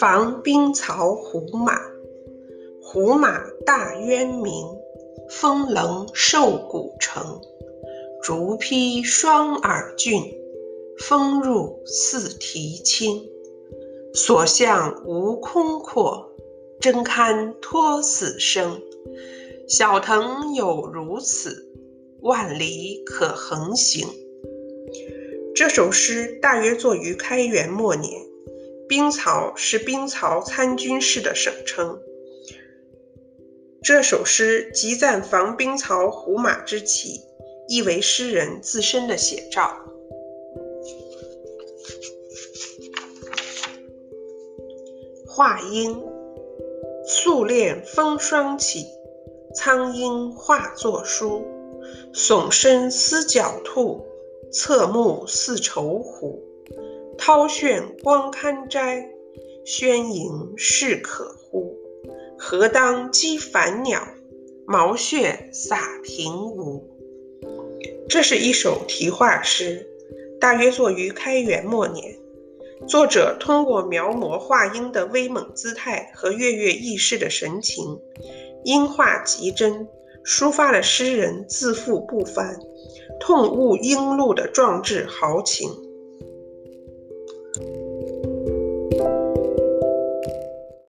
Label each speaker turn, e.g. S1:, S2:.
S1: 防兵曹胡马，胡马大渊明，风棱瘦骨成。竹披双耳峻，风入四蹄轻。所向无空阔，真堪托死生。小腾有如此，万里可横行。这首诗大约作于开元末年。兵曹是兵曹参军事的省称。这首诗集赞防兵曹胡马之奇，亦为诗人自身的写照。华阴，素练风霜起，苍鹰化作书。耸身思狡兔，侧目似愁虎。涛炫光堪摘，轩盈势可乎？何当击凡鸟，毛血洒平芜。这是一首题画诗，大约作于开元末年。作者通过描摹画鹰的威猛姿态和跃跃欲试的神情，音画极真，抒发了诗人自负不凡、痛悟英路的壮志豪情。